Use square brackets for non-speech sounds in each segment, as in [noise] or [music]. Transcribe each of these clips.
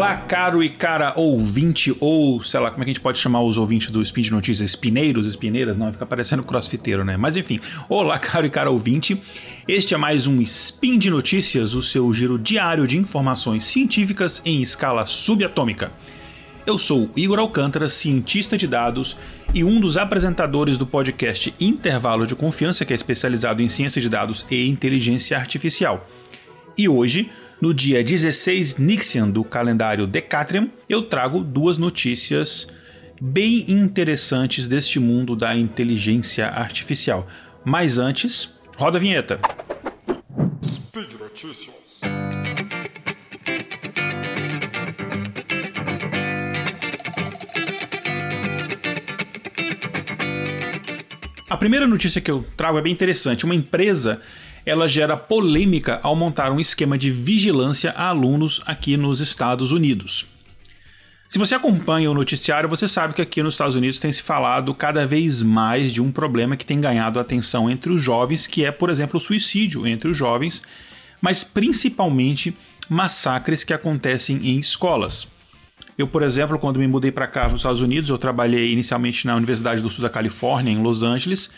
Olá, caro e cara ouvinte, ou sei lá, como é que a gente pode chamar os ouvintes do Spin de Notícias? Espineiros, espineiras? Não, fica parecendo crossfiteiro, né? Mas enfim, olá, [laughs] caro e cara ouvinte. Este é mais um Spin de Notícias, o seu giro diário de informações científicas em escala subatômica. Eu sou Igor Alcântara, cientista de dados e um dos apresentadores do podcast Intervalo de Confiança, que é especializado em ciência de dados e inteligência artificial. E hoje no dia 16 Nixian do calendário Decatrium, eu trago duas notícias bem interessantes deste mundo da inteligência artificial. Mas antes, roda a vinheta. Speed Notícias. A primeira notícia que eu trago é bem interessante. Uma empresa ela gera polêmica ao montar um esquema de vigilância a alunos aqui nos Estados Unidos. Se você acompanha o noticiário, você sabe que aqui nos Estados Unidos tem se falado cada vez mais de um problema que tem ganhado atenção entre os jovens, que é, por exemplo, o suicídio entre os jovens, mas principalmente massacres que acontecem em escolas. Eu, por exemplo, quando me mudei para cá nos Estados Unidos, eu trabalhei inicialmente na Universidade do Sul da Califórnia, em Los Angeles,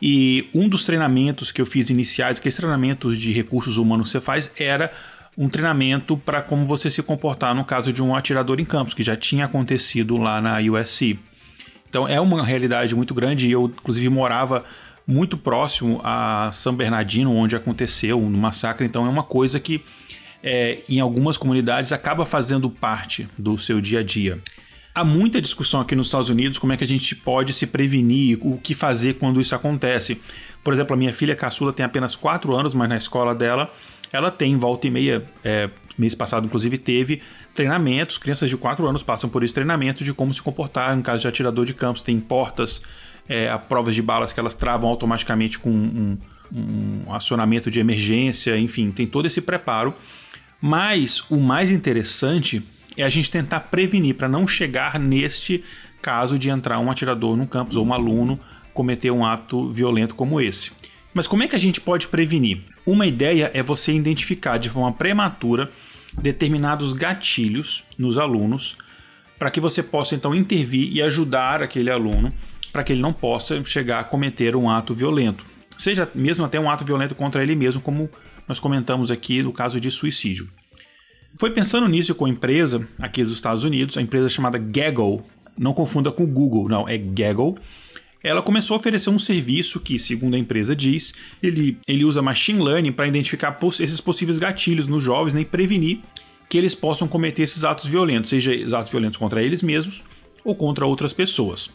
e um dos treinamentos que eu fiz iniciais, que é treinamentos de recursos humanos que você faz, era um treinamento para como você se comportar no caso de um atirador em campos, que já tinha acontecido lá na USC. Então é uma realidade muito grande e eu, inclusive, morava muito próximo a São Bernardino, onde aconteceu um massacre, então é uma coisa que é, em algumas comunidades acaba fazendo parte do seu dia a dia há muita discussão aqui nos Estados Unidos como é que a gente pode se prevenir, o que fazer quando isso acontece. Por exemplo, a minha filha caçula tem apenas 4 anos, mas na escola dela ela tem volta e meia. É, mês passado, inclusive, teve treinamentos. Crianças de 4 anos passam por esse treinamento de como se comportar em caso de atirador de campos. Tem portas, é, provas de balas que elas travam automaticamente com um, um acionamento de emergência, enfim, tem todo esse preparo. Mas o mais interessante é a gente tentar prevenir para não chegar neste caso de entrar um atirador no campus ou um aluno cometer um ato violento como esse. Mas como é que a gente pode prevenir? Uma ideia é você identificar de forma prematura determinados gatilhos nos alunos para que você possa então intervir e ajudar aquele aluno para que ele não possa chegar a cometer um ato violento. Seja mesmo até um ato violento contra ele mesmo, como nós comentamos aqui no caso de suicídio. Foi pensando nisso com a empresa aqui dos Estados Unidos, a empresa chamada Gaggle, não confunda com Google, não, é Gaggle. Ela começou a oferecer um serviço que, segundo a empresa diz, ele, ele usa machine learning para identificar poss esses possíveis gatilhos nos jovens né, e prevenir que eles possam cometer esses atos violentos, seja atos violentos contra eles mesmos ou contra outras pessoas.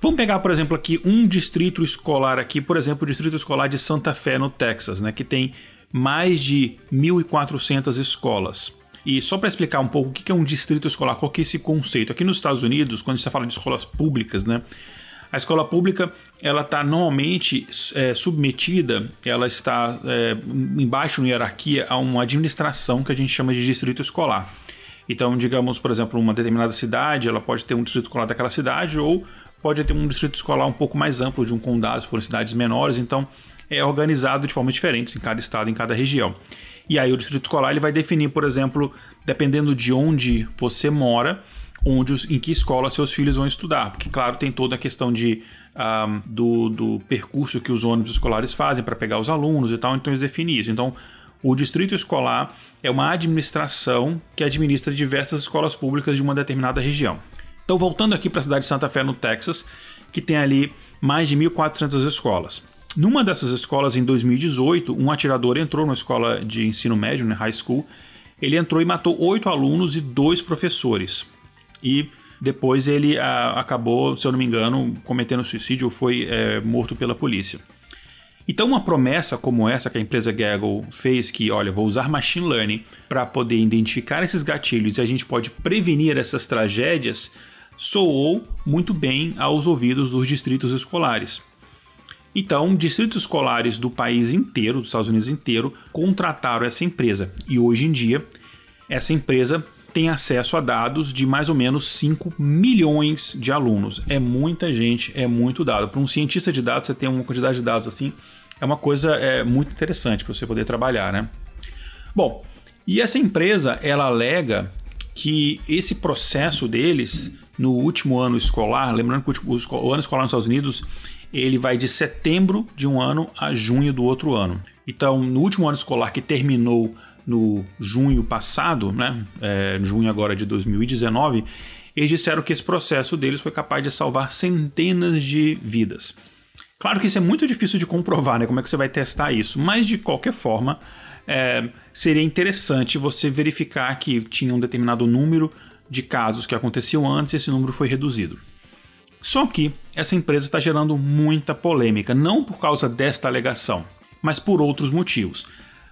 Vamos pegar, por exemplo, aqui um distrito escolar aqui, por exemplo, o distrito escolar de Santa Fé, no Texas, né, que tem mais de 1.400 escolas. E só para explicar um pouco o que é um distrito escolar, qual que é esse conceito? Aqui nos Estados Unidos, quando gente fala de escolas públicas, né? A escola pública ela está normalmente é, submetida, ela está é, embaixo na hierarquia a uma administração que a gente chama de distrito escolar. Então, digamos, por exemplo, uma determinada cidade, ela pode ter um distrito escolar daquela cidade ou pode ter um distrito escolar um pouco mais amplo de um condado, se forem cidades menores. Então, é organizado de formas diferentes em cada estado, em cada região. E aí o distrito escolar ele vai definir, por exemplo, dependendo de onde você mora, onde em que escola seus filhos vão estudar. Porque, claro, tem toda a questão de, um, do, do percurso que os ônibus escolares fazem para pegar os alunos e tal, então eles definem isso. Então, o distrito escolar é uma administração que administra diversas escolas públicas de uma determinada região. Então, voltando aqui para a cidade de Santa Fé, no Texas, que tem ali mais de 1.400 escolas. Numa dessas escolas, em 2018, um atirador entrou na escola de ensino médio, né, high school. Ele entrou e matou oito alunos e dois professores. E depois ele a, ah, acabou, se eu não me engano, cometendo suicídio ou foi é, morto pela polícia. Então, uma promessa como essa que a empresa Gaggle fez, que, olha, vou usar machine learning para poder identificar esses gatilhos e a gente pode prevenir essas tragédias, soou muito bem aos ouvidos dos distritos escolares. Então, distritos escolares do país inteiro, dos Estados Unidos inteiro, contrataram essa empresa. E hoje em dia, essa empresa tem acesso a dados de mais ou menos 5 milhões de alunos. É muita gente, é muito dado. Para um cientista de dados, você ter uma quantidade de dados assim, é uma coisa é, muito interessante para você poder trabalhar, né? Bom, e essa empresa, ela alega que esse processo deles no último ano escolar, lembrando que o, o ano escolar nos Estados Unidos ele vai de setembro de um ano a junho do outro ano. Então, no último ano escolar que terminou no junho passado, né, é, junho agora de 2019, eles disseram que esse processo deles foi capaz de salvar centenas de vidas. Claro que isso é muito difícil de comprovar, né? Como é que você vai testar isso? Mas de qualquer forma, é, seria interessante você verificar que tinha um determinado número de casos que aconteciam antes e esse número foi reduzido. Só que essa empresa está gerando muita polêmica, não por causa desta alegação, mas por outros motivos.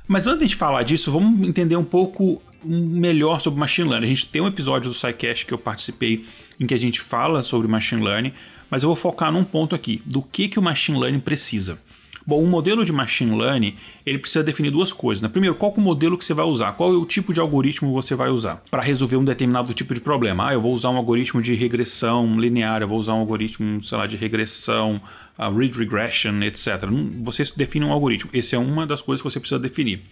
Mas antes de falar disso, vamos entender um pouco melhor sobre machine learning. A gente tem um episódio do SciCast que eu participei em que a gente fala sobre machine learning, mas eu vou focar num ponto aqui, do que, que o machine learning precisa. Bom, um modelo de machine learning, ele precisa definir duas coisas. Né? Primeiro, qual é o modelo que você vai usar? Qual é o tipo de algoritmo você vai usar para resolver um determinado tipo de problema? Ah, eu vou usar um algoritmo de regressão linear, eu vou usar um algoritmo, sei lá, de regressão, uh, read regression, etc. Você define um algoritmo. Essa é uma das coisas que você precisa definir.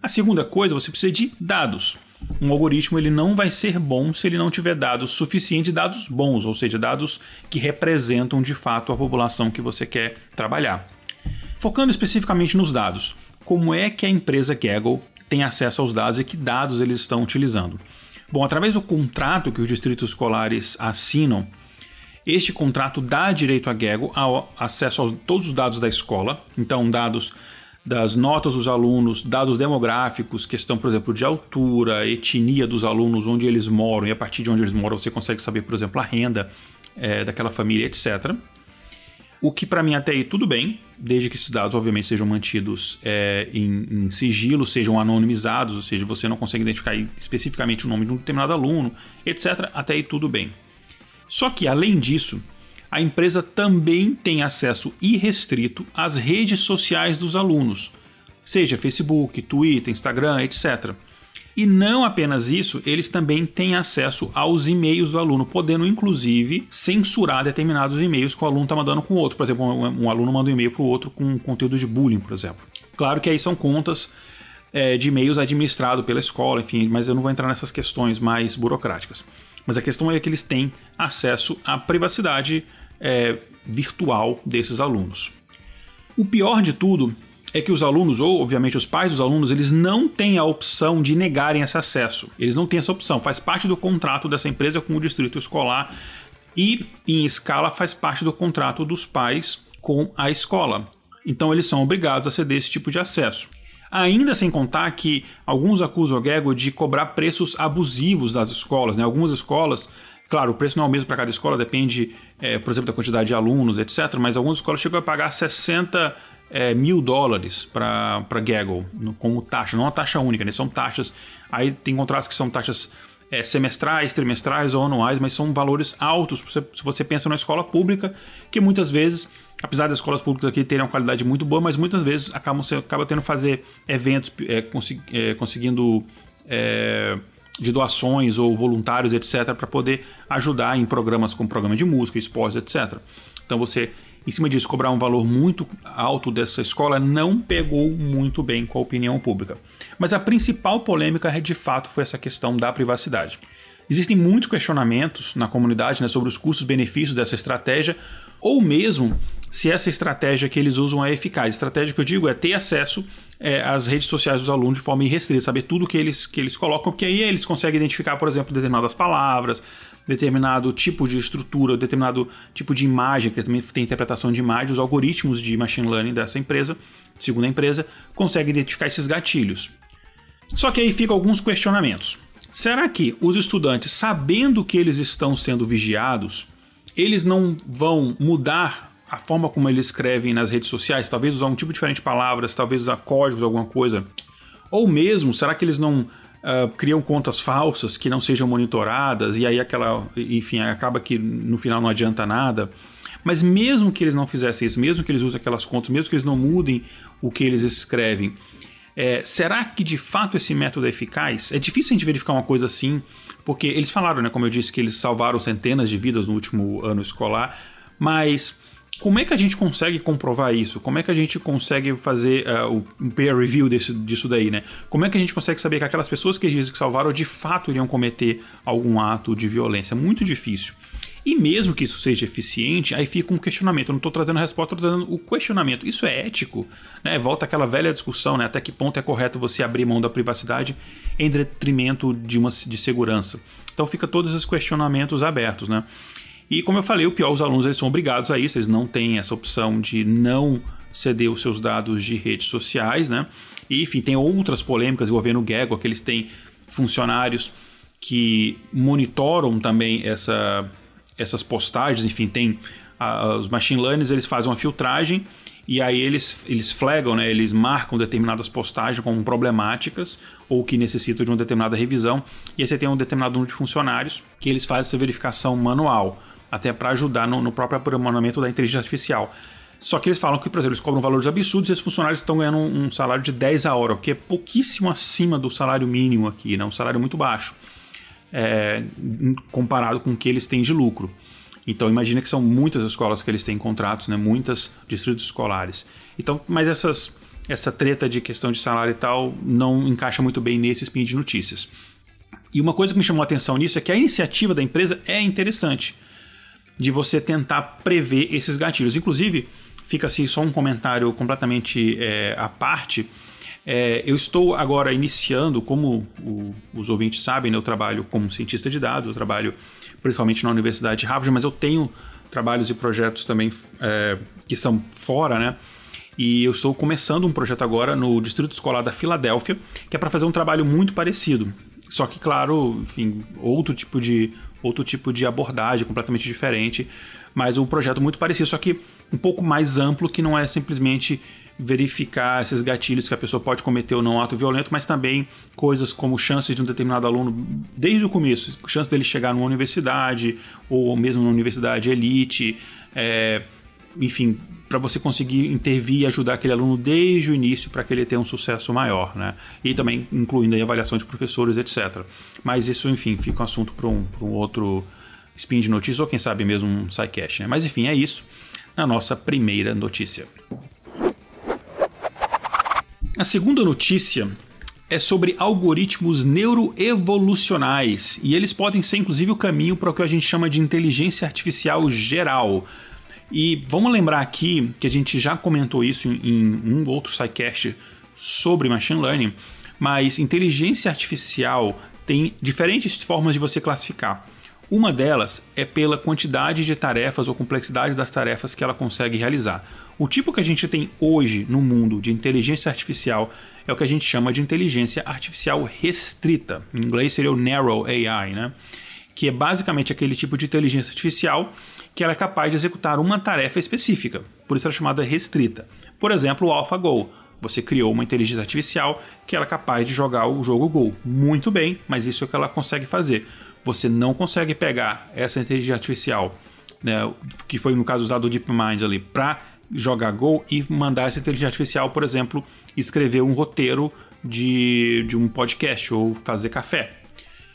A segunda coisa, você precisa de dados. Um algoritmo ele não vai ser bom se ele não tiver dados suficientes, dados bons, ou seja, dados que representam de fato a população que você quer trabalhar. Focando especificamente nos dados, como é que a empresa Kaggle tem acesso aos dados e que dados eles estão utilizando? Bom, através do contrato que os distritos escolares assinam, este contrato dá direito a Gaggle ao acesso a todos os dados da escola, então dados das notas dos alunos, dados demográficos, questão, por exemplo, de altura, etnia dos alunos, onde eles moram, e a partir de onde eles moram você consegue saber, por exemplo, a renda é, daquela família, etc. O que para mim até aí tudo bem, desde que esses dados obviamente sejam mantidos é, em, em, sigilo, sejam anonimizados, ou seja, você não consegue identificar especificamente o nome de um determinado aluno, etc. Até aí tudo bem. Só que além disso, a empresa também tem acesso irrestrito às redes sociais dos alunos, seja Facebook, Twitter, Instagram, etc. E não apenas isso, eles também têm acesso aos e-mails do aluno, podendo inclusive censurar determinados e-mails que o aluno está mandando com o outro. Por exemplo, um, aluno manda um e-mail para o outro com conteúdo de bullying, por exemplo. Claro que aí são contas é, de e-mails administrados pela escola, enfim, mas eu não vou entrar nessas questões mais burocráticas. Mas a questão é que eles têm acesso à privacidade é, virtual desses alunos. O pior de tudo é que os alunos, ou obviamente os pais dos alunos, eles não têm a opção de negarem esse acesso. Eles não têm essa opção. Faz parte do contrato dessa empresa com o distrito escolar e, em escala, faz parte do contrato dos pais com a escola. Então, eles são obrigados a ceder esse tipo de acesso. Ainda sem contar que alguns acusam o Gego de cobrar preços abusivos das escolas. Né? Algumas escolas Claro, o preço não é o mesmo para cada escola, depende, é, por exemplo, da quantidade de alunos, etc. Mas algumas escolas chegam a pagar 60 é, mil dólares para Gaggle como taxa, não uma taxa única, né? são taxas. Aí tem contratos que são taxas é, semestrais, trimestrais ou anuais, mas são valores altos se você pensa na escola pública, que muitas vezes, apesar das escolas públicas aqui terem uma qualidade muito boa, mas muitas vezes acabam, você acaba tendo que fazer eventos, é, consegui, é, conseguindo é, de doações ou voluntários, etc., para poder ajudar em programas como programa de música, esportes, etc. Então você em cima disso, cobrar um valor muito alto dessa escola não pegou muito bem com a opinião pública. Mas a principal polêmica, de fato, foi essa questão da privacidade. Existem muitos questionamentos na comunidade né, sobre os custos-benefícios dessa estratégia, ou mesmo se essa estratégia que eles usam é eficaz. Estratégia que eu digo é ter acesso é, às redes sociais dos alunos de forma irrestrita, saber tudo que eles, que eles colocam, porque aí eles conseguem identificar, por exemplo, determinadas palavras, determinado tipo de estrutura, determinado tipo de imagem, que também tem interpretação de imagem, os algoritmos de machine learning dessa empresa, segundo a empresa, conseguem identificar esses gatilhos. Só que aí ficam alguns questionamentos. Será que os estudantes, sabendo que eles estão sendo vigiados, eles não vão mudar a forma como eles escrevem nas redes sociais? Talvez usar um tipo diferente de palavras, talvez usar códigos, alguma coisa. Ou mesmo, será que eles não uh, criam contas falsas que não sejam monitoradas e aí aquela, enfim, acaba que no final não adianta nada. Mas mesmo que eles não fizessem isso, mesmo que eles usem aquelas contas, mesmo que eles não mudem o que eles escrevem, é, será que de fato esse método é eficaz? É difícil a gente verificar uma coisa assim, porque eles falaram, né, como eu disse, que eles salvaram centenas de vidas no último ano escolar, mas como é que a gente consegue comprovar isso? Como é que a gente consegue fazer uh, um peer review desse, disso daí, né? Como é que a gente consegue saber que aquelas pessoas que dizem que salvaram de fato iriam cometer algum ato de violência? Muito difícil. E mesmo que isso seja eficiente, aí fica um questionamento. Eu não estou trazendo a resposta, estou trazendo o questionamento. Isso é ético? Né? Volta aquela velha discussão, né? Até que ponto é correto você abrir mão da privacidade em detrimento de uma de segurança? Então fica todos esses questionamentos abertos, né? E como eu falei, o pior, os alunos eles são obrigados a isso, eles não têm essa opção de não ceder os seus dados de redes sociais, né? E, enfim, tem outras polêmicas envolvendo o Gaggle, que eles têm funcionários que monitoram também essa, essas postagens, enfim, tem a, os machine learners, eles fazem uma filtragem e aí eles, eles flagam, né, eles marcam determinadas postagens como problemáticas ou que necessitam de uma determinada revisão, e aí você tem um determinado número de funcionários que eles fazem essa verificação manual até para ajudar no, no próprio aprimoramento da inteligência artificial. Só que eles falam que, por exemplo, eles cobram valores absurdos e esses funcionários estão ganhando um, um salário de 10 a hora, o que é pouquíssimo acima do salário mínimo aqui, né? um salário muito baixo, é, comparado com o que eles têm de lucro. Então imagina que são muitas escolas que eles têm contratos, né? muitas distritos escolares. Então, mas essas, essa treta de questão de salário e tal não encaixa muito bem nesse spin de notícias. E uma coisa que me chamou a atenção nisso é que a iniciativa da empresa é interessante de você tentar prever esses gatilhos. Inclusive, fica assim só um comentário completamente é, à parte. É, eu estou agora iniciando, como o, os ouvintes sabem, né, eu trabalho como cientista de dados, eu trabalho principalmente na Universidade de Harvard, mas eu tenho trabalhos e projetos também é, que são fora, né? E eu estou começando um projeto agora no Distrito Escolar da Filadélfia, que é para fazer um trabalho muito parecido. Só que, claro, enfim, outro tipo de outro tipo de abordagem completamente diferente, mas um projeto muito parecido, só que um pouco mais amplo, que não é simplesmente verificar esses gatilhos que a pessoa pode cometer ou não ato violento, mas também coisas como chances de um determinado aluno, desde o começo, chance dele chegar numa universidade ou mesmo numa universidade elite, é, enfim, para você conseguir intervir e ajudar aquele aluno desde o início para que ele tenha um sucesso maior, né? E também incluindo a avaliação de professores, etc. Mas isso, enfim, fica um assunto para um, um, outro spin de notícias ou quem sabe mesmo um sidecast, né? Mas enfim, é isso na nossa primeira notícia. A segunda notícia é sobre algoritmos neuroevolucionais e eles podem ser inclusive o caminho para o que a gente chama de inteligência artificial geral. E vamos lembrar aqui que a gente já comentou isso em, em um outro sidecast sobre machine learning, mas inteligência artificial tem diferentes formas de você classificar. Uma delas é pela quantidade de tarefas ou complexidade das tarefas que ela consegue realizar. O tipo que a gente tem hoje no mundo de inteligência artificial é o que a gente chama de inteligência artificial restrita. Em inglês seria o Narrow AI, né? Que é basicamente aquele tipo de inteligência artificial que ela é capaz de executar uma tarefa específica, por isso ela é chamada restrita. Por exemplo, o AlphaGo. Você criou uma inteligência artificial que ela é capaz de jogar o jogo Go. Muito bem, mas isso é o que ela consegue fazer. Você não consegue pegar essa inteligência artificial, né, que foi no caso usado o DeepMind ali, para jogar Go e mandar essa inteligência artificial, por exemplo, escrever um roteiro de, de um podcast ou fazer café.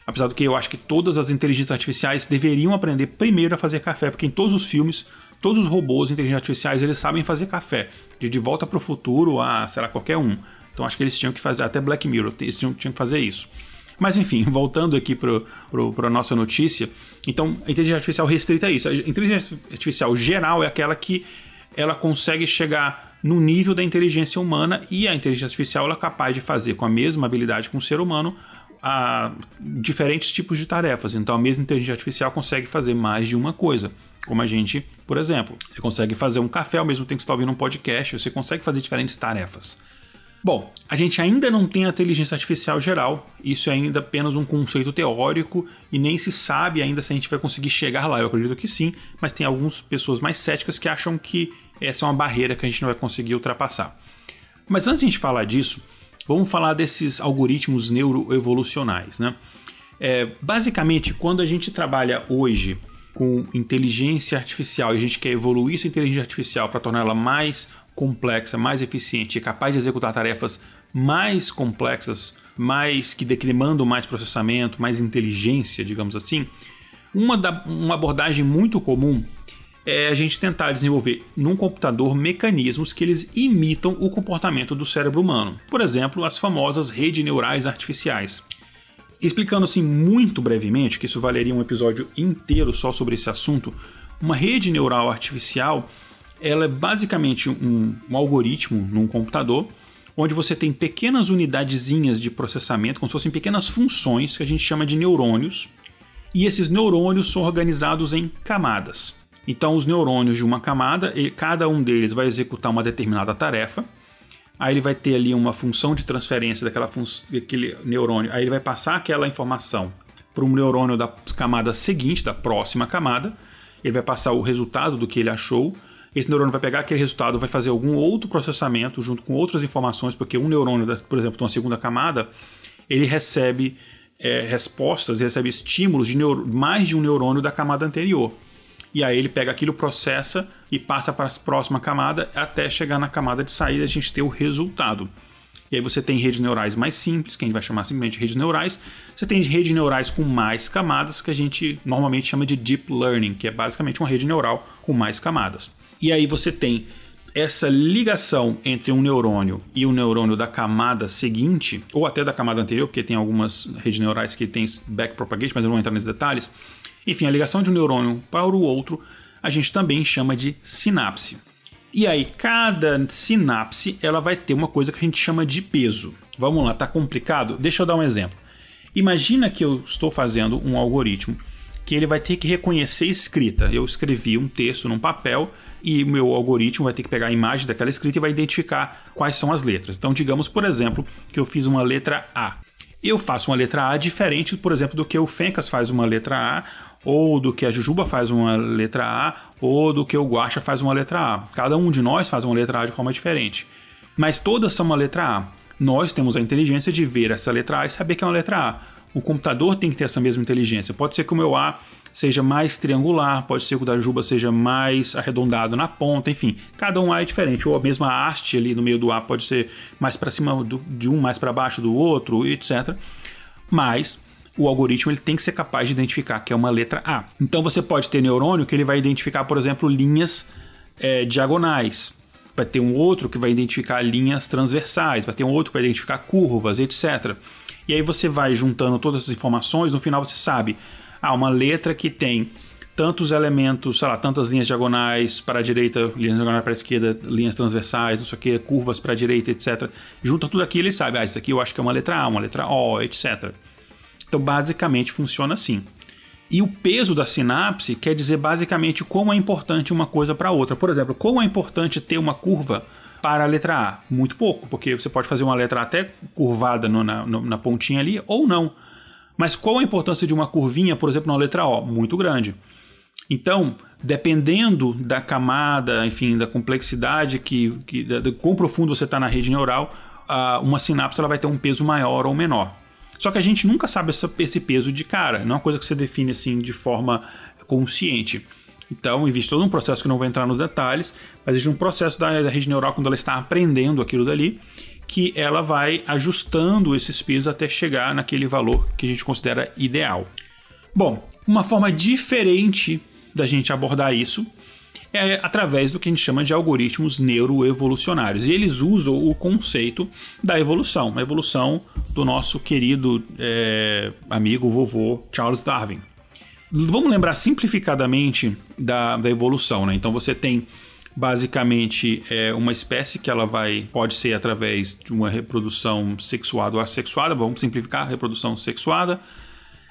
Apesar do que eu acho que todas as inteligências artificiais deveriam aprender primeiro a fazer café, porque em todos os filmes, todos os robôs inteligentes artificiais, eles sabem fazer café. De De Volta para o Futuro a, sei lá, qualquer um. Então acho que eles tinham que fazer, até Black Mirror, eles tinham, tinham que fazer isso. Mas enfim, [laughs] voltando aqui para a nossa notícia, então a inteligência artificial restrita é isso. A inteligência artificial geral é aquela que ela consegue chegar no nível da inteligência humana e a inteligência artificial ela é capaz de fazer com a mesma habilidade com o ser humano a diferentes tipos de tarefas. Então, a mesma inteligência artificial consegue fazer mais de uma coisa. Como a gente, por exemplo, você consegue fazer um café ao mesmo tempo que está ouvindo um podcast, você consegue fazer diferentes tarefas. Bom, a gente ainda não tem a inteligência artificial geral, isso é ainda apenas um conceito teórico e nem se sabe ainda se a gente vai conseguir chegar lá. Eu acredito que sim, mas tem algumas pessoas mais céticas que acham que essa é uma barreira que a gente não vai conseguir ultrapassar. Mas antes de a gente falar disso, Vamos falar desses algoritmos neuroevolucionais, né? É, basicamente, quando a gente trabalha hoje com inteligência artificial e a gente quer evoluir essa inteligência artificial para torná-la mais complexa, mais eficiente e capaz de executar tarefas mais complexas, mais que demandam mais processamento, mais inteligência, digamos assim, uma, da, uma abordagem muito comum é a gente tentar desenvolver num computador mecanismos que eles imitam o comportamento do cérebro humano. Por exemplo, as famosas redes neurais artificiais. Explicando assim muito brevemente, que isso valeria um episódio inteiro só sobre esse assunto, uma rede neural artificial ela é basicamente um, um algoritmo num computador onde você tem pequenas unidadezinhas de processamento, como se fossem pequenas funções que a gente chama de neurônios, e esses neurônios são organizados em camadas. Então, os neurônios de uma camada, cada um deles vai executar uma determinada tarefa. Aí ele vai ter ali uma função de transferência daquela daquele neurônio. Aí ele vai passar aquela informação para um neurônio da camada seguinte, da próxima camada. Ele vai passar o resultado do que ele achou. Esse neurônio vai pegar aquele resultado, vai fazer algum outro processamento junto com outras informações, porque um neurônio, por exemplo, de uma segunda camada, ele recebe é, respostas, recebe estímulos de mais de um neurônio da camada anterior e aí ele pega aquilo, processa e passa para a próxima camada até chegar na camada de saída a gente ter o resultado. E aí você tem redes neurais mais simples, que a gente vai chamar simplesmente redes neurais. Você tem redes neurais com mais camadas, que a gente normalmente chama de deep learning, que é basicamente uma rede neural com mais camadas. E aí você tem essa ligação entre um neurônio e o neurônio da camada seguinte, ou até da camada anterior, porque tem algumas redes neurais que têm backpropagation, mas eu não vou entrar nesses detalhes. Enfim, a ligação de um neurônio para o outro a gente também chama de sinapse. E aí, cada sinapse ela vai ter uma coisa que a gente chama de peso. Vamos lá, tá complicado? Deixa eu dar um exemplo. Imagina que eu estou fazendo um algoritmo que ele vai ter que reconhecer escrita. Eu escrevi um texto num papel e o meu algoritmo vai ter que pegar a imagem daquela escrita e vai identificar quais são as letras. Então, digamos, por exemplo, que eu fiz uma letra A. Eu faço uma letra A diferente, por exemplo, do que o Fencas faz uma letra A ou do que a Jujuba faz uma letra A, ou do que o Guacha faz uma letra A. Cada um de nós faz uma letra A de forma diferente. Mas todas são uma letra A. Nós temos a inteligência de ver essa letra A e saber que é uma letra A. O computador tem que ter essa mesma inteligência. Pode ser que o meu A seja mais triangular, pode ser que o da Juba seja mais arredondado na ponta, enfim, cada um A é diferente. Ou a mesma haste ali no meio do A pode ser mais para cima do, de um, mais para baixo do outro, etc. Mas o algoritmo ele tem que ser capaz de identificar que é uma letra A. Então você pode ter neurônio que ele vai identificar, por exemplo, linhas é, diagonais. Vai ter um outro que vai identificar linhas transversais, vai ter um outro que vai identificar curvas, etc. E aí você vai juntando todas as informações, no final você sabe, ah, uma letra que tem tantos elementos, sei lá, tantas linhas diagonais para a direita, linhas diagonais para a esquerda, linhas transversais, não sei o que, curvas para a direita, etc. Junta tudo aquilo e sabe, ah, isso aqui eu acho que é uma letra A, uma letra O, etc. Então, basicamente, funciona assim. E o peso da sinapse quer dizer basicamente como é importante uma coisa para outra. Por exemplo, como é importante ter uma curva para a letra A? Muito pouco, porque você pode fazer uma letra até curvada no, na, no, na pontinha ali ou não. Mas qual a importância de uma curvinha, por exemplo, na letra O? Muito grande. Então, dependendo da camada, enfim, da complexidade, que, que quão profundo você está na rede neural, uma sinapse ela vai ter um peso maior ou menor. Só que a gente nunca sabe esse peso de cara, não é uma coisa que você define assim de forma consciente. Então, existe todo um processo que não vou entrar nos detalhes, mas existe um processo da rede neural quando ela está aprendendo aquilo dali, que ela vai ajustando esses pesos até chegar naquele valor que a gente considera ideal. Bom, uma forma diferente da gente abordar isso é através do que a gente chama de algoritmos neuroevolucionários. E eles usam o conceito da evolução, a evolução do nosso querido é, amigo vovô Charles Darwin. Vamos lembrar simplificadamente da, da evolução, né? Então você tem basicamente é uma espécie que ela vai pode ser através de uma reprodução sexuada ou assexuada, vamos simplificar, reprodução sexuada,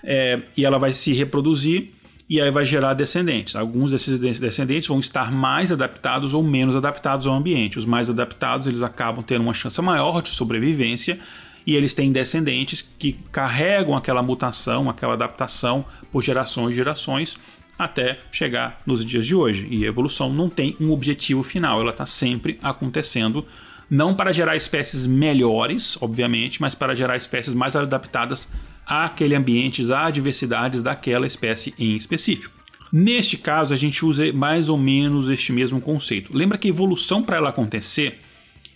é, e ela vai se reproduzir e aí vai gerar descendentes. Alguns desses descendentes vão estar mais adaptados ou menos adaptados ao ambiente. Os mais adaptados eles acabam tendo uma chance maior de sobrevivência e eles têm descendentes que carregam aquela mutação, aquela adaptação por gerações e gerações até chegar nos dias de hoje. E a evolução não tem um objetivo final, ela está sempre acontecendo. Não para gerar espécies melhores, obviamente, mas para gerar espécies mais adaptadas àquele ambiente, às diversidades daquela espécie em específico. Neste caso, a gente usa mais ou menos este mesmo conceito. Lembra que evolução, para ela acontecer,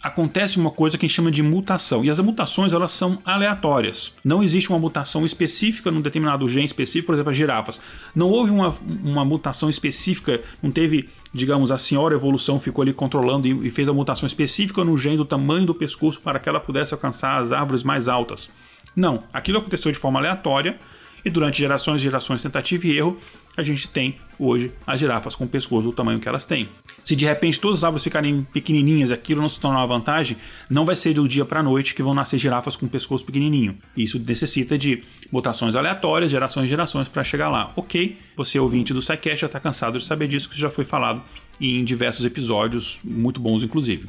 acontece uma coisa que a gente chama de mutação. E as mutações elas são aleatórias. Não existe uma mutação específica num determinado gene específico, por exemplo, as girafas. Não houve uma, uma mutação específica, não teve, digamos, a senhora evolução ficou ali controlando e, e fez a mutação específica no gene do tamanho do pescoço para que ela pudesse alcançar as árvores mais altas. Não, aquilo aconteceu de forma aleatória e durante gerações e gerações, tentativa e erro, a gente tem hoje as girafas com o pescoço do tamanho que elas têm. Se de repente todas as árvores ficarem pequenininhas e aquilo não se tornar uma vantagem, não vai ser do dia para a noite que vão nascer girafas com pescoço pequenininho. Isso necessita de mutações aleatórias, gerações e gerações para chegar lá. Ok, você ouvinte do SciCast já está cansado de saber disso, que já foi falado em diversos episódios, muito bons inclusive.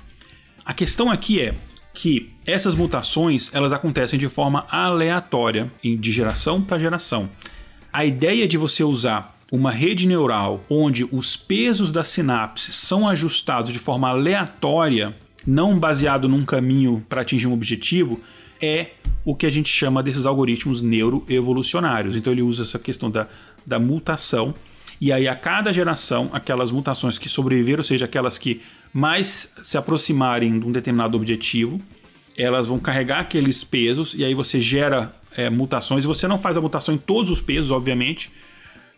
A questão aqui é que essas mutações elas acontecem de forma aleatória, de geração para geração. A ideia de você usar uma rede neural onde os pesos das sinapses são ajustados de forma aleatória, não baseado num caminho para atingir um objetivo, é o que a gente chama desses algoritmos neuroevolucionários. Então ele usa essa questão da, da mutação, e aí a cada geração, aquelas mutações que sobreviveram, ou seja, aquelas que mais se aproximarem de um determinado objetivo, elas vão carregar aqueles pesos, e aí você gera é, mutações, você não faz a mutação em todos os pesos, obviamente,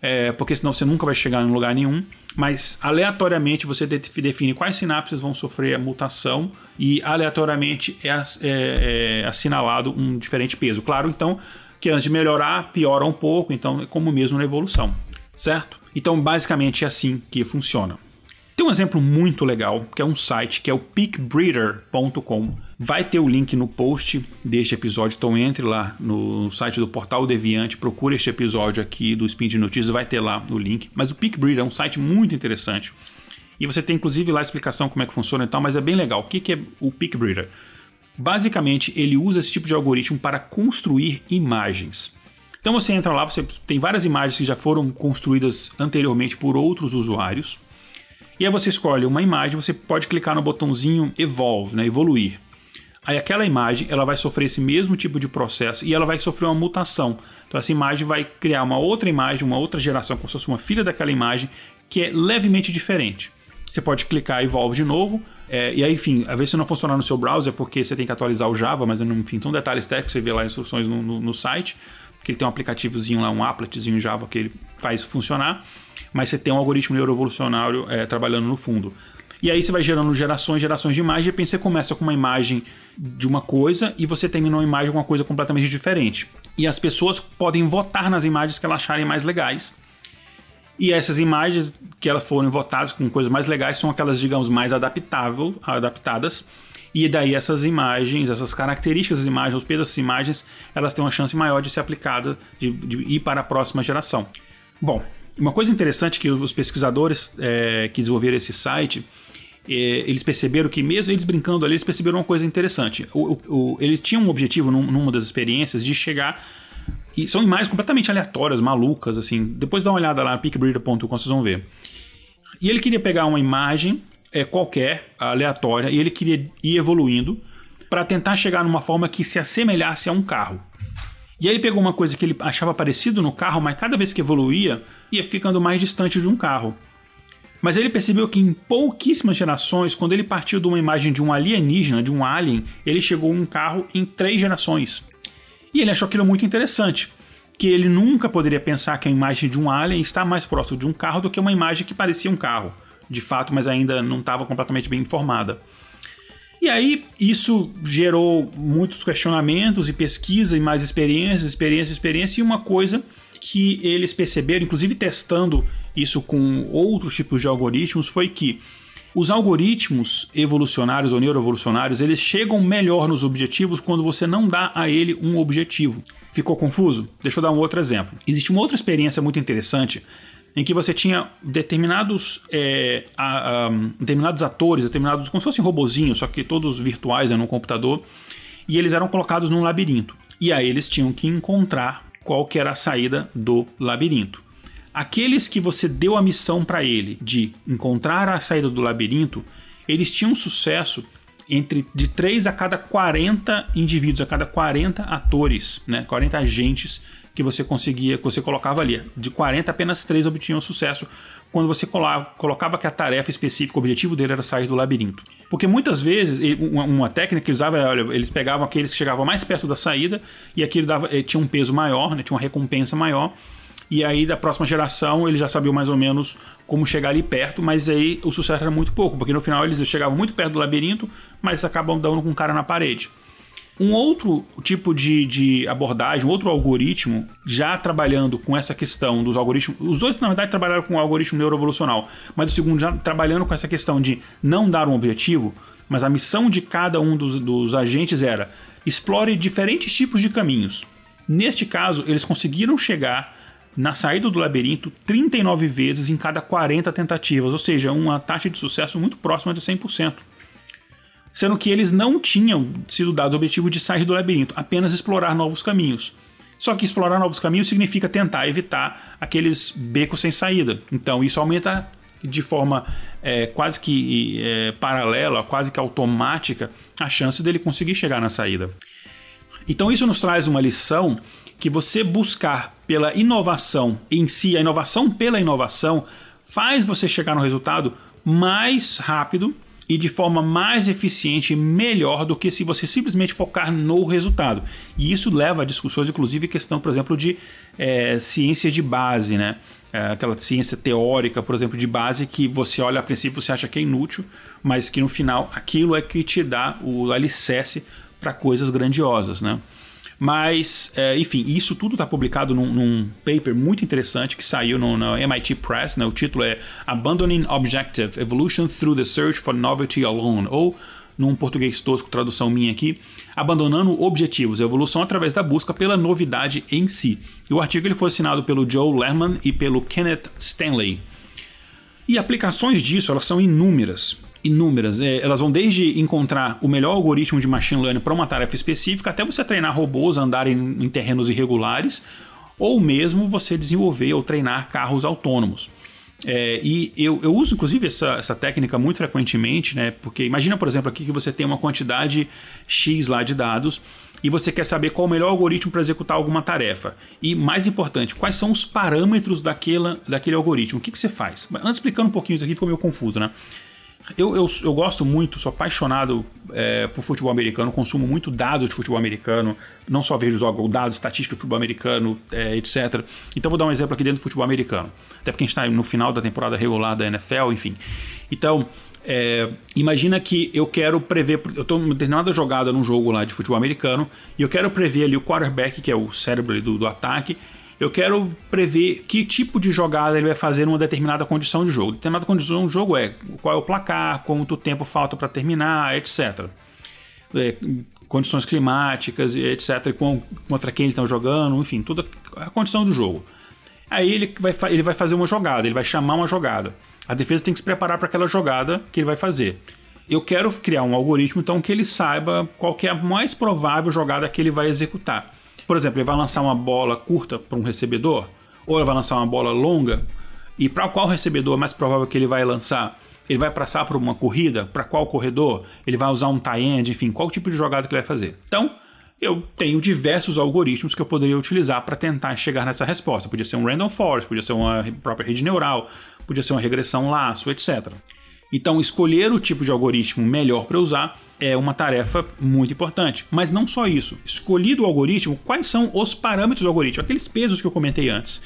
é, porque senão você nunca vai chegar em lugar nenhum. Mas aleatoriamente você define quais sinapses vão sofrer a mutação e aleatoriamente é, é, é assinalado um diferente peso. Claro, então, que antes de melhorar, piora um pouco, então é como mesmo na evolução, certo? Então, basicamente é assim que funciona. Tem um exemplo muito legal, que é um site que é o peakbreeder.com. Vai ter o link no post deste episódio, então entre lá no site do Portal Deviante, procure este episódio aqui do Spin de Notícias, vai ter lá o link. Mas o Peakbreeder é um site muito interessante. E você tem inclusive lá a explicação como é que funciona e tal, mas é bem legal. O que é o Peakbreeder? Basicamente, ele usa esse tipo de algoritmo para construir imagens. Então você entra lá, você tem várias imagens que já foram construídas anteriormente por outros usuários. E aí você escolhe uma imagem, você pode clicar no botãozinho Evolve, né, evoluir. Aí aquela imagem ela vai sofrer esse mesmo tipo de processo e ela vai sofrer uma mutação. Então essa imagem vai criar uma outra imagem, uma outra geração, como se fosse uma filha daquela imagem, que é levemente diferente. Você pode clicar Evolve de novo, é, e aí, enfim, às vezes se não funcionar no seu browser porque você tem que atualizar o Java, mas enfim, são detalhes técnicos, você vê lá instruções no, no, no site, que ele tem um aplicativozinho lá, um appletzinho Java que ele faz funcionar mas você tem um algoritmo neuroevolucionário é, trabalhando no fundo. E aí você vai gerando gerações, gerações de imagem, de repente você começa com uma imagem de uma coisa e você termina uma imagem com uma coisa completamente diferente. E as pessoas podem votar nas imagens que elas acharem mais legais. E essas imagens que elas foram votadas com coisas mais legais são aquelas, digamos, mais adaptável, adaptadas. E daí essas imagens, essas características das imagens, os pesos dessas imagens, elas têm uma chance maior de ser aplicada, de, de ir para a próxima geração. Bom, uma coisa interessante que os pesquisadores é, que desenvolveram esse site, é, eles perceberam que, mesmo eles brincando ali, eles perceberam uma coisa interessante. O, o, ele tinha um objetivo num, numa das experiências de chegar. E são imagens completamente aleatórias, malucas, assim. Depois dá uma olhada lá peakbreeder.com, vocês vão ver. E ele queria pegar uma imagem é, qualquer, aleatória, e ele queria ir evoluindo para tentar chegar numa forma que se assemelhasse a um carro. E aí ele pegou uma coisa que ele achava parecido no carro, mas cada vez que evoluía, ia ficando mais distante de um carro. Mas ele percebeu que em pouquíssimas gerações, quando ele partiu de uma imagem de um alienígena, de um alien, ele chegou a um carro em três gerações. E ele achou aquilo muito interessante, que ele nunca poderia pensar que a imagem de um alien está mais próximo de um carro do que uma imagem que parecia um carro, de fato, mas ainda não estava completamente bem informada. E aí isso gerou muitos questionamentos e pesquisa e mais experiência, experiência, experiência e uma coisa que eles perceberam, inclusive testando isso com outros tipos de algoritmos, foi que os algoritmos evolucionários ou neuroevolucionários, eles chegam melhor nos objetivos quando você não dá a ele um objetivo. Ficou confuso? Deixa eu dar um outro exemplo. Existe uma outra experiência muito interessante em que você tinha determinados, é, a, a, determinados atores, determinados, como se fossem robozinhos, só que todos virtuais né, no computador, e eles eram colocados num labirinto. E aí eles tinham que encontrar qual que era a saída do labirinto. Aqueles que você deu a missão para ele de encontrar a saída do labirinto, eles tinham sucesso entre de 3 a cada 40 indivíduos, a cada 40 atores, né, 40 agentes que você conseguia, que você colocava ali. De 40, apenas 3 obtinham sucesso quando você colocava que a tarefa específica, o objetivo dele era sair do labirinto. Porque muitas vezes, uma técnica que usava era, olha, eles pegavam aqueles que chegavam mais perto da saída e aquele dava, eh, tinha um peso maior, né, tinha uma recompensa maior. E aí, da próxima geração, eles já sabiam mais ou menos como chegar ali perto, mas aí o sucesso era muito pouco, porque no final eles chegavam muito perto do labirinto, mas acabam dando com o cara na parede. Um outro tipo de, de abordagem, outro algoritmo, já trabalhando com essa questão dos algoritmos. Os dois, na verdade, trabalharam com o algoritmo neuroevolucional, mas o segundo já trabalhando com essa questão de não dar um objetivo, mas a missão de cada um dos, dos agentes era explore diferentes tipos de caminhos. Neste caso, eles conseguiram chegar na saída do labirinto 39 vezes em cada 40 tentativas, ou seja, uma taxa de sucesso muito próxima de 100% sendo que eles não tinham sido dados o objetivo de sair do labirinto, apenas explorar novos caminhos. Só que explorar novos caminhos significa tentar evitar aqueles becos sem saída. Então isso aumenta de forma é, quase que é, paralela, quase que automática, a chance dele conseguir chegar na saída. Então isso nos traz uma lição que você buscar pela inovação em si, a inovação pela inovação, faz você chegar no resultado mais rápido e de forma mais eficiente e melhor do que se você simplesmente focar no resultado. E isso leva a discussões, inclusive, questão, por exemplo, de é, ciência de base, né? É, aquela ciência teórica, por exemplo, de base que você olha a princípio você acha que é inútil, mas que no final aquilo é que te dá o alicerce para coisas grandiosas, né? Mas, é, enfim, isso tudo está publicado num, num, paper muito interessante que saiu no, no MIT Press. Né? O título é Abandoning Objective: Evolution Through the Search for Novelty Alone. Ou, num português tosco, tradução minha aqui, Abandonando Objetivos: Evolução através da busca pela novidade em si. E o artigo ele foi assinado pelo Joe Lerman e pelo Kenneth Stanley. E aplicações disso elas são inúmeras inúmeras. É, elas vão desde encontrar o melhor algoritmo de machine learning para uma tarefa específica, até você treinar robôs a andarem em terrenos irregulares, ou mesmo você desenvolver ou treinar carros autônomos. É, e eu, eu, uso inclusive essa, essa, técnica muito frequentemente, né? Porque imagina, por exemplo, aqui que você tem uma quantidade X lá de dados e você quer saber qual o melhor algoritmo para executar alguma tarefa. E mais importante, quais são os parâmetros daquela, daquele algoritmo? O que, que você faz? Antes explicando um pouquinho isso aqui, ficou meio confuso, né? Eu, eu, eu, gosto muito, sou apaixonado é, por futebol americano, consumo muito dados de futebol americano, não só vejo jogos, dados, estatística de futebol americano, é, etc. Então vou dar um exemplo aqui dentro do futebol americano. Até porque a gente está no final da temporada regular da NFL, enfim. Então, é, imagina que eu quero prever, eu estou em determinada jogada num jogo lá de futebol americano, e eu quero prever ali o quarterback, que é o cérebro do, do ataque, eu quero prever que tipo de jogada ele vai fazer numa determinada condição de jogo. Determinada condição de jogo é qual é o placar, quanto tempo falta para terminar, etc. É, condições climáticas, etc. Contra quem eles estão jogando, enfim, toda a condição do jogo. Aí ele vai, ele vai fazer uma jogada, ele vai chamar uma jogada. A defesa tem que se preparar para aquela jogada que ele vai fazer. Eu quero criar um algoritmo então que ele saiba qual é a mais provável jogada que ele vai executar. Por exemplo, ele vai lançar uma bola curta para um recebedor, ou ele vai lançar uma bola longa, e para qual recebedor é mais provável que ele vai lançar? Ele vai passar por uma corrida? Para qual corredor? Ele vai usar um tie-end? Enfim, qual tipo de jogada que ele vai fazer? Então, eu tenho diversos algoritmos que eu poderia utilizar para tentar chegar nessa resposta. Podia ser um random forest, podia ser uma própria rede neural, podia ser uma regressão laço, etc. Então, escolher o tipo de algoritmo melhor para usar é uma tarefa muito importante. Mas não só isso. Escolhido o algoritmo, quais são os parâmetros do algoritmo? Aqueles pesos que eu comentei antes.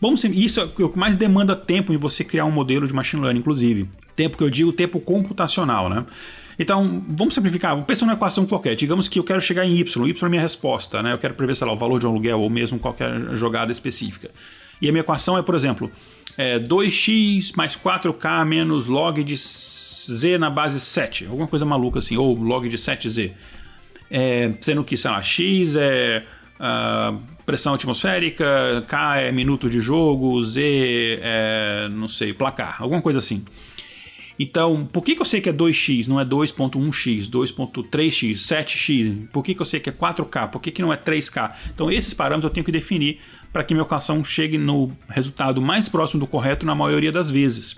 Vamos, isso é o que mais demanda tempo em você criar um modelo de machine learning, inclusive. Tempo que eu digo, tempo computacional, né? Então, vamos simplificar. Pensa numa equação qualquer. Digamos que eu quero chegar em Y. Y é minha resposta, né? Eu quero prever, sei lá, o valor de um aluguel ou mesmo qualquer jogada específica. E a minha equação é, por exemplo, é 2x mais 4k menos log de z na base 7, alguma coisa maluca assim, ou log de 7z. É, sendo que, sei lá, x é uh, pressão atmosférica, k é minuto de jogo, z é, não sei, placar, alguma coisa assim. Então, por que, que eu sei que é 2x, não é 2.1x, 2.3x, 7x? Por que, que eu sei que é 4K? Por que, que não é 3K? Então, esses parâmetros eu tenho que definir para que minha equação chegue no resultado mais próximo do correto na maioria das vezes.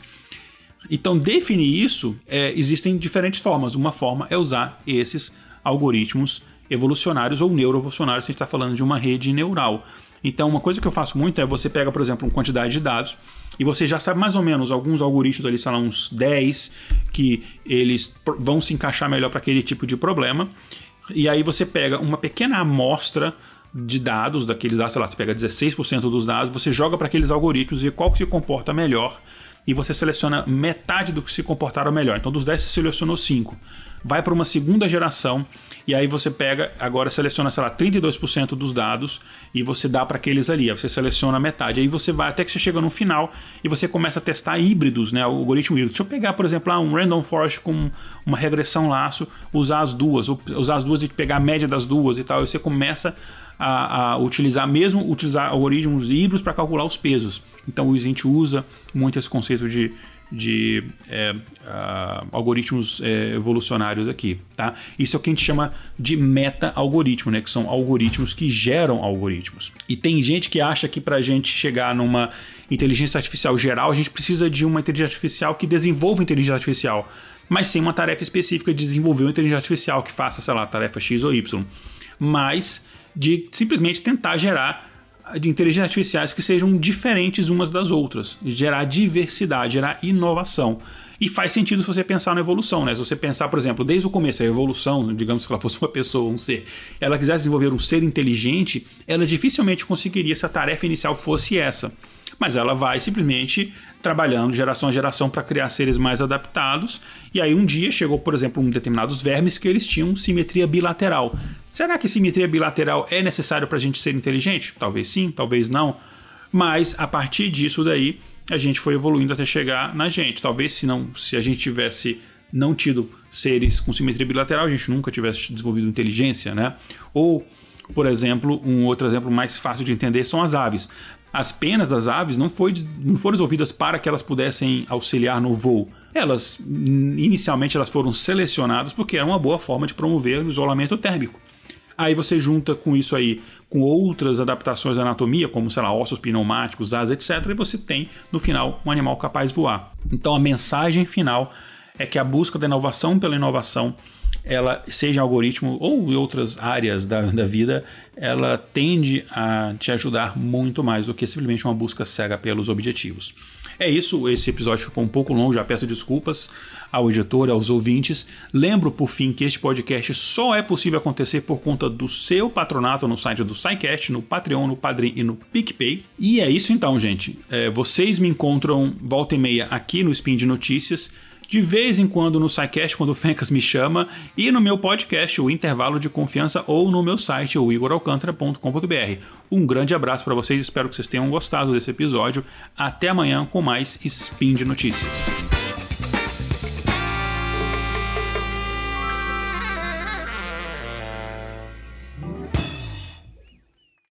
Então, definir isso, é, existem diferentes formas. Uma forma é usar esses algoritmos evolucionários ou neuroevolucionários, se a gente está falando de uma rede neural. Então, uma coisa que eu faço muito é você pega, por exemplo, uma quantidade de dados e você já sabe mais ou menos alguns algoritmos ali, sei lá, uns 10 que eles vão se encaixar melhor para aquele tipo de problema. E aí você pega uma pequena amostra de dados, daqueles dados, sei lá, você pega 16% dos dados, você joga para aqueles algoritmos e qual que se comporta melhor e você seleciona metade do que se comportaram melhor. Então, dos 10 você selecionou 5. Vai para uma segunda geração e aí você pega, agora seleciona, sei lá, 32% dos dados e você dá para aqueles ali. Aí você seleciona metade. Aí você vai até que você chega no final e você começa a testar híbridos, né? O algoritmo híbrido. Se eu pegar, por exemplo, um random forest com uma regressão laço, usar as duas, usar as duas e pegar a média das duas e tal, e você começa a, a utilizar mesmo utilizar algoritmos híbridos para calcular os pesos. Então a gente usa muito esse conceito de, de é, uh, algoritmos é, evolucionários aqui, tá? Isso é o que a gente chama de meta-algoritmo, né? Que são algoritmos que geram algoritmos. E tem gente que acha que para a gente chegar numa inteligência artificial geral, a gente precisa de uma inteligência artificial que desenvolva inteligência artificial, mas sem uma tarefa específica de desenvolver uma inteligência artificial que faça, sei lá, tarefa X ou Y. Mas de simplesmente tentar gerar de inteligências artificiais que sejam diferentes umas das outras, gerar diversidade, gerar inovação. E faz sentido se você pensar na evolução, né? Se você pensar, por exemplo, desde o começo, a evolução, digamos que ela fosse uma pessoa, um ser, ela quisesse desenvolver um ser inteligente, ela dificilmente conseguiria se a tarefa inicial fosse essa. Mas ela vai simplesmente trabalhando geração a geração para criar seres mais adaptados. E aí um dia chegou, por exemplo, um determinados vermes que eles tinham simetria bilateral. Será que simetria bilateral é necessário para a gente ser inteligente? Talvez sim, talvez não. Mas a partir disso daí a gente foi evoluindo até chegar na gente. Talvez se não, se a gente tivesse não tido seres com simetria bilateral, a gente nunca tivesse desenvolvido inteligência, né? Ou por exemplo, um outro exemplo mais fácil de entender são as aves as penas das aves não, foi, não foram desenvolvidas para que elas pudessem auxiliar no voo. Elas, inicialmente, elas foram selecionadas porque era uma boa forma de promover o isolamento térmico. Aí você junta com isso aí com outras adaptações da anatomia, como, sei lá, ossos pneumáticos, asas, etc., e você tem, no final, um animal capaz de voar. Então a mensagem final é que a busca da inovação pela inovação ela seja algoritmo ou em outras áreas da, da vida, ela tende a te ajudar muito mais do que simplesmente uma busca cega pelos objetivos. É isso, esse episódio ficou um pouco longo, já peço desculpas ao editor, aos ouvintes. Lembro, por fim, que este podcast só é possível acontecer por conta do seu patronato no site do SciCast, no Patreon, no Padrim e no PicPay. E é isso então, gente. É, vocês me encontram volta e meia aqui no Spin de Notícias de vez em quando no SciCast, quando o Fencas me chama, e no meu podcast, o Intervalo de Confiança, ou no meu site, o igoralcantara.com.br. Um grande abraço para vocês, espero que vocês tenham gostado desse episódio. Até amanhã com mais Spin de Notícias.